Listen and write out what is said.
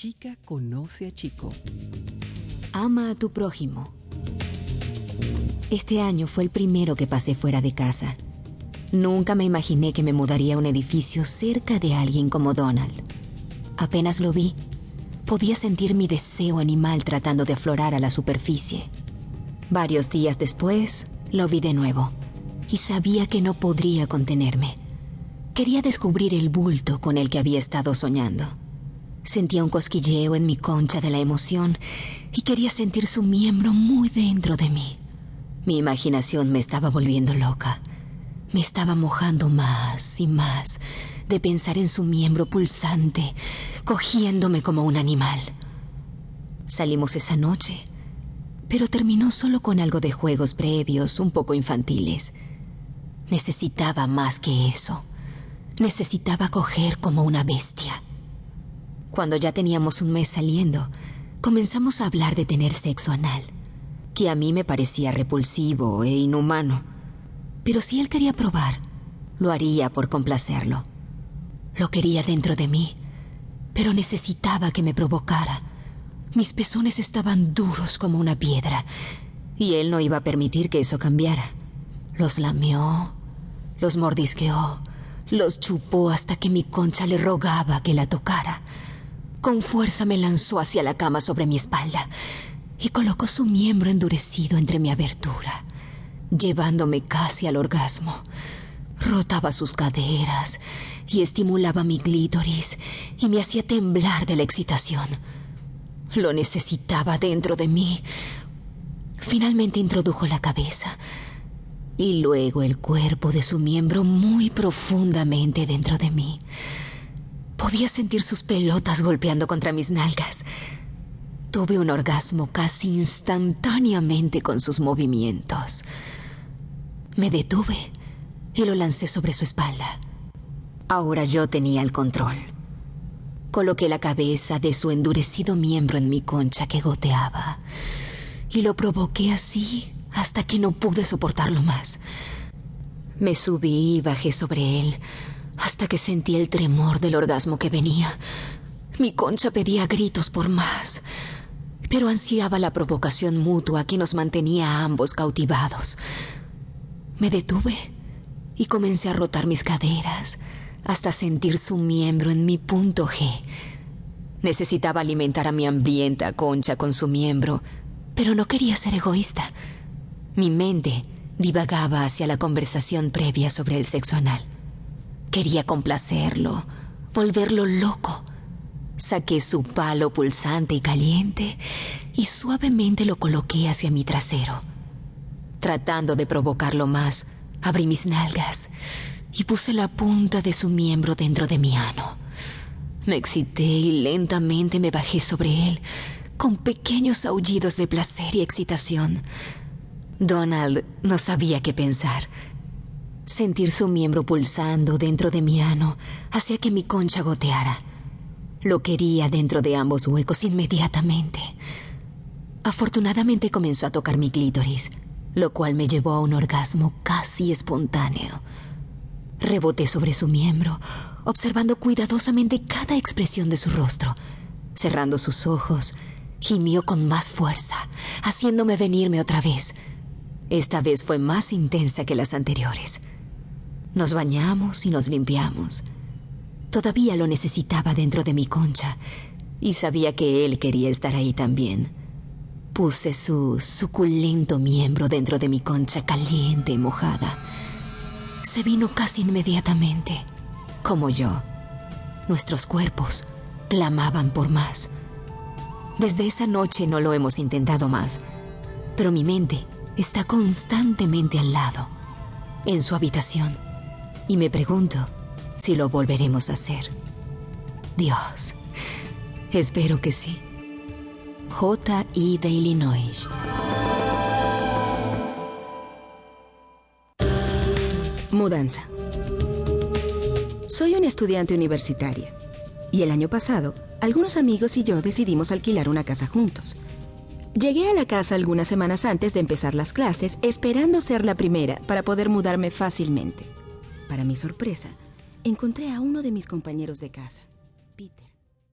Chica conoce a Chico. Ama a tu prójimo. Este año fue el primero que pasé fuera de casa. Nunca me imaginé que me mudaría a un edificio cerca de alguien como Donald. Apenas lo vi, podía sentir mi deseo animal tratando de aflorar a la superficie. Varios días después, lo vi de nuevo y sabía que no podría contenerme. Quería descubrir el bulto con el que había estado soñando. Sentía un cosquilleo en mi concha de la emoción y quería sentir su miembro muy dentro de mí. Mi imaginación me estaba volviendo loca. Me estaba mojando más y más de pensar en su miembro pulsante, cogiéndome como un animal. Salimos esa noche, pero terminó solo con algo de juegos previos, un poco infantiles. Necesitaba más que eso. Necesitaba coger como una bestia. Cuando ya teníamos un mes saliendo, comenzamos a hablar de tener sexo anal, que a mí me parecía repulsivo e inhumano. Pero si él quería probar, lo haría por complacerlo. Lo quería dentro de mí, pero necesitaba que me provocara. Mis pezones estaban duros como una piedra, y él no iba a permitir que eso cambiara. Los lamió, los mordisqueó, los chupó hasta que mi concha le rogaba que la tocara. Con fuerza me lanzó hacia la cama sobre mi espalda y colocó su miembro endurecido entre mi abertura, llevándome casi al orgasmo. Rotaba sus caderas y estimulaba mi clítoris y me hacía temblar de la excitación. Lo necesitaba dentro de mí. Finalmente introdujo la cabeza y luego el cuerpo de su miembro muy profundamente dentro de mí. Podía sentir sus pelotas golpeando contra mis nalgas. Tuve un orgasmo casi instantáneamente con sus movimientos. Me detuve y lo lancé sobre su espalda. Ahora yo tenía el control. Coloqué la cabeza de su endurecido miembro en mi concha que goteaba y lo provoqué así hasta que no pude soportarlo más. Me subí y bajé sobre él hasta que sentí el tremor del orgasmo que venía. Mi concha pedía gritos por más, pero ansiaba la provocación mutua que nos mantenía a ambos cautivados. Me detuve y comencé a rotar mis caderas hasta sentir su miembro en mi punto G. Necesitaba alimentar a mi hambrienta concha con su miembro, pero no quería ser egoísta. Mi mente divagaba hacia la conversación previa sobre el sexo anal. Quería complacerlo, volverlo loco. Saqué su palo pulsante y caliente y suavemente lo coloqué hacia mi trasero. Tratando de provocarlo más, abrí mis nalgas y puse la punta de su miembro dentro de mi ano. Me excité y lentamente me bajé sobre él, con pequeños aullidos de placer y excitación. Donald no sabía qué pensar. Sentir su miembro pulsando dentro de mi ano hacía que mi concha goteara. Lo quería dentro de ambos huecos inmediatamente. Afortunadamente comenzó a tocar mi clítoris, lo cual me llevó a un orgasmo casi espontáneo. Reboté sobre su miembro, observando cuidadosamente cada expresión de su rostro. Cerrando sus ojos, gimió con más fuerza, haciéndome venirme otra vez. Esta vez fue más intensa que las anteriores. Nos bañamos y nos limpiamos. Todavía lo necesitaba dentro de mi concha y sabía que él quería estar ahí también. Puse su suculento miembro dentro de mi concha caliente y mojada. Se vino casi inmediatamente, como yo. Nuestros cuerpos clamaban por más. Desde esa noche no lo hemos intentado más, pero mi mente está constantemente al lado, en su habitación y me pregunto si lo volveremos a hacer. Dios, espero que sí. J.I. de Illinois. Mudanza. Soy una estudiante universitaria y el año pasado algunos amigos y yo decidimos alquilar una casa juntos. Llegué a la casa algunas semanas antes de empezar las clases esperando ser la primera para poder mudarme fácilmente. Para mi sorpresa, encontré a uno de mis compañeros de casa, Peter.